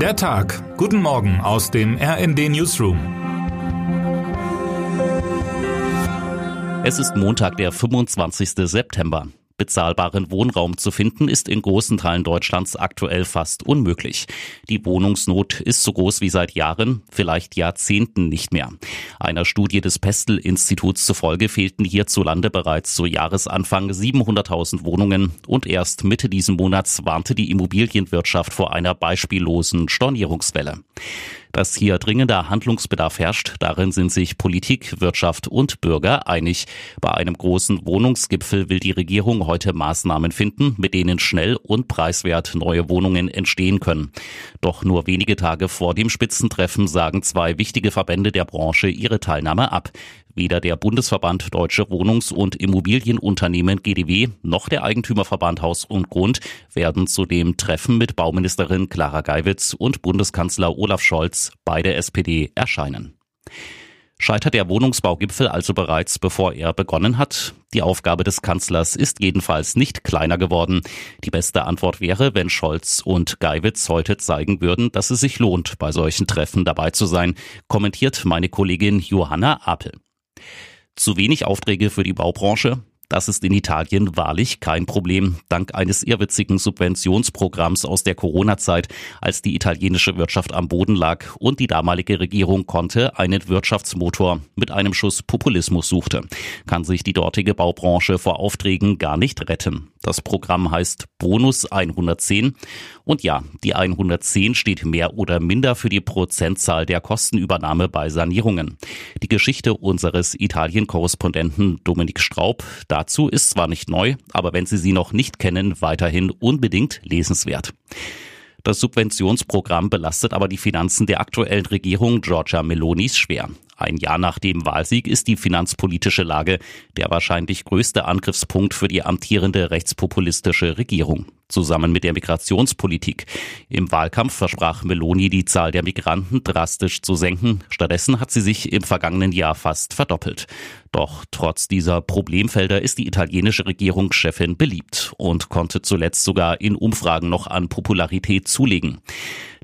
Der Tag. Guten Morgen aus dem RND Newsroom. Es ist Montag, der 25. September. Bezahlbaren Wohnraum zu finden, ist in großen Teilen Deutschlands aktuell fast unmöglich. Die Wohnungsnot ist so groß wie seit Jahren, vielleicht Jahrzehnten nicht mehr. Einer Studie des Pestel-Instituts zufolge fehlten hierzulande bereits zu Jahresanfang 700.000 Wohnungen und erst Mitte diesen Monats warnte die Immobilienwirtschaft vor einer beispiellosen Stornierungswelle. Dass hier dringender Handlungsbedarf herrscht, darin sind sich Politik, Wirtschaft und Bürger einig. Bei einem großen Wohnungsgipfel will die Regierung heute Maßnahmen finden, mit denen schnell und preiswert neue Wohnungen entstehen können. Doch nur wenige Tage vor dem Spitzentreffen sagen zwei wichtige Verbände der Branche ihre Teilnahme ab. Weder der Bundesverband Deutsche Wohnungs- und Immobilienunternehmen GDW noch der Eigentümerverband Haus und Grund werden zu dem Treffen mit Bauministerin Clara Geiwitz und Bundeskanzler Olaf Scholz bei der SPD erscheinen. Scheitert der Wohnungsbaugipfel also bereits, bevor er begonnen hat? Die Aufgabe des Kanzlers ist jedenfalls nicht kleiner geworden. Die beste Antwort wäre, wenn Scholz und Geiwitz heute zeigen würden, dass es sich lohnt, bei solchen Treffen dabei zu sein, kommentiert meine Kollegin Johanna Apel. Zu wenig Aufträge für die Baubranche? Das ist in Italien wahrlich kein Problem, dank eines irrwitzigen Subventionsprogramms aus der Corona-Zeit, als die italienische Wirtschaft am Boden lag und die damalige Regierung konnte einen Wirtschaftsmotor mit einem Schuss Populismus suchte. Kann sich die dortige Baubranche vor Aufträgen gar nicht retten. Das Programm heißt Bonus 110 und ja, die 110 steht mehr oder minder für die Prozentzahl der Kostenübernahme bei Sanierungen. Die Geschichte unseres Italien-Korrespondenten Dominik Straub dazu ist zwar nicht neu, aber wenn Sie sie noch nicht kennen, weiterhin unbedingt lesenswert. Das Subventionsprogramm belastet aber die Finanzen der aktuellen Regierung Giorgia Melonis schwer. Ein Jahr nach dem Wahlsieg ist die finanzpolitische Lage der wahrscheinlich größte Angriffspunkt für die amtierende rechtspopulistische Regierung zusammen mit der Migrationspolitik. Im Wahlkampf versprach Meloni, die Zahl der Migranten drastisch zu senken. Stattdessen hat sie sich im vergangenen Jahr fast verdoppelt. Doch trotz dieser Problemfelder ist die italienische Regierungschefin beliebt und konnte zuletzt sogar in Umfragen noch an Popularität zulegen.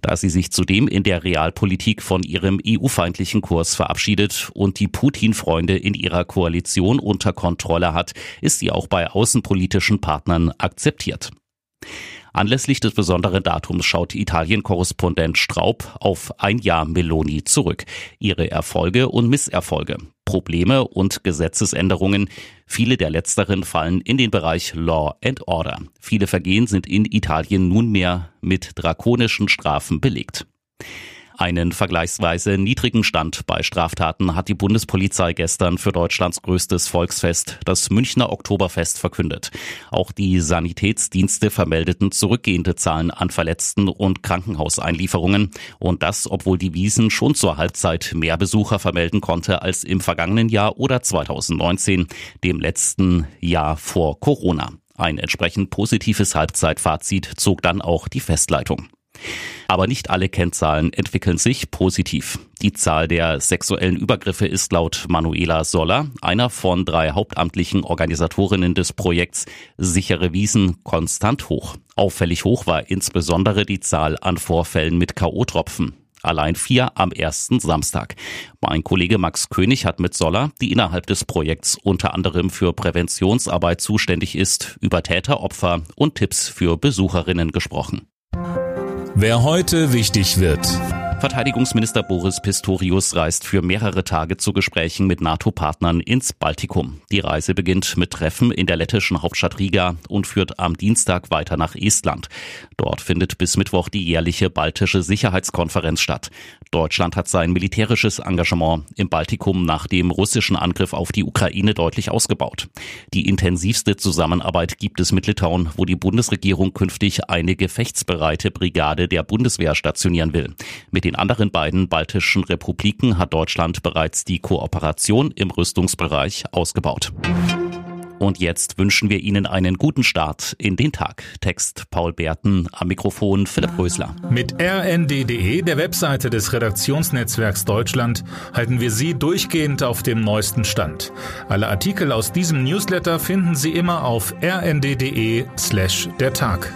Da sie sich zudem in der Realpolitik von ihrem EU-feindlichen Kurs verabschiedet und die Putin-Freunde in ihrer Koalition unter Kontrolle hat, ist sie auch bei außenpolitischen Partnern akzeptiert. Anlässlich des besonderen Datums schaut Italien-Korrespondent Straub auf ein Jahr Meloni zurück. Ihre Erfolge und Misserfolge, Probleme und Gesetzesänderungen. Viele der letzteren fallen in den Bereich Law and Order. Viele Vergehen sind in Italien nunmehr mit drakonischen Strafen belegt. Einen vergleichsweise niedrigen Stand bei Straftaten hat die Bundespolizei gestern für Deutschlands größtes Volksfest, das Münchner Oktoberfest, verkündet. Auch die Sanitätsdienste vermeldeten zurückgehende Zahlen an Verletzten und Krankenhauseinlieferungen. Und das, obwohl die Wiesen schon zur Halbzeit mehr Besucher vermelden konnte als im vergangenen Jahr oder 2019, dem letzten Jahr vor Corona. Ein entsprechend positives Halbzeitfazit zog dann auch die Festleitung. Aber nicht alle Kennzahlen entwickeln sich positiv. Die Zahl der sexuellen Übergriffe ist laut Manuela Soller, einer von drei hauptamtlichen Organisatorinnen des Projekts Sichere Wiesen, konstant hoch. Auffällig hoch war insbesondere die Zahl an Vorfällen mit K.O.-Tropfen. Allein vier am ersten Samstag. Mein Kollege Max König hat mit Soller, die innerhalb des Projekts unter anderem für Präventionsarbeit zuständig ist, über Täter, Opfer und Tipps für Besucherinnen gesprochen. Wer heute wichtig wird. Verteidigungsminister Boris Pistorius reist für mehrere Tage zu Gesprächen mit NATO-Partnern ins Baltikum. Die Reise beginnt mit Treffen in der lettischen Hauptstadt Riga und führt am Dienstag weiter nach Estland. Dort findet bis Mittwoch die jährliche baltische Sicherheitskonferenz statt. Deutschland hat sein militärisches Engagement im Baltikum nach dem russischen Angriff auf die Ukraine deutlich ausgebaut. Die intensivste Zusammenarbeit gibt es mit Litauen, wo die Bundesregierung künftig eine gefechtsbereite Brigade der Bundeswehr stationieren will. Mit den anderen beiden baltischen Republiken hat Deutschland bereits die Kooperation im Rüstungsbereich ausgebaut. Und jetzt wünschen wir Ihnen einen guten Start in den Tag. Text Paul Berten, am Mikrofon Philipp Rösler. Mit rnd.de, der Webseite des Redaktionsnetzwerks Deutschland, halten wir Sie durchgehend auf dem neuesten Stand. Alle Artikel aus diesem Newsletter finden Sie immer auf rnd.de slash der Tag.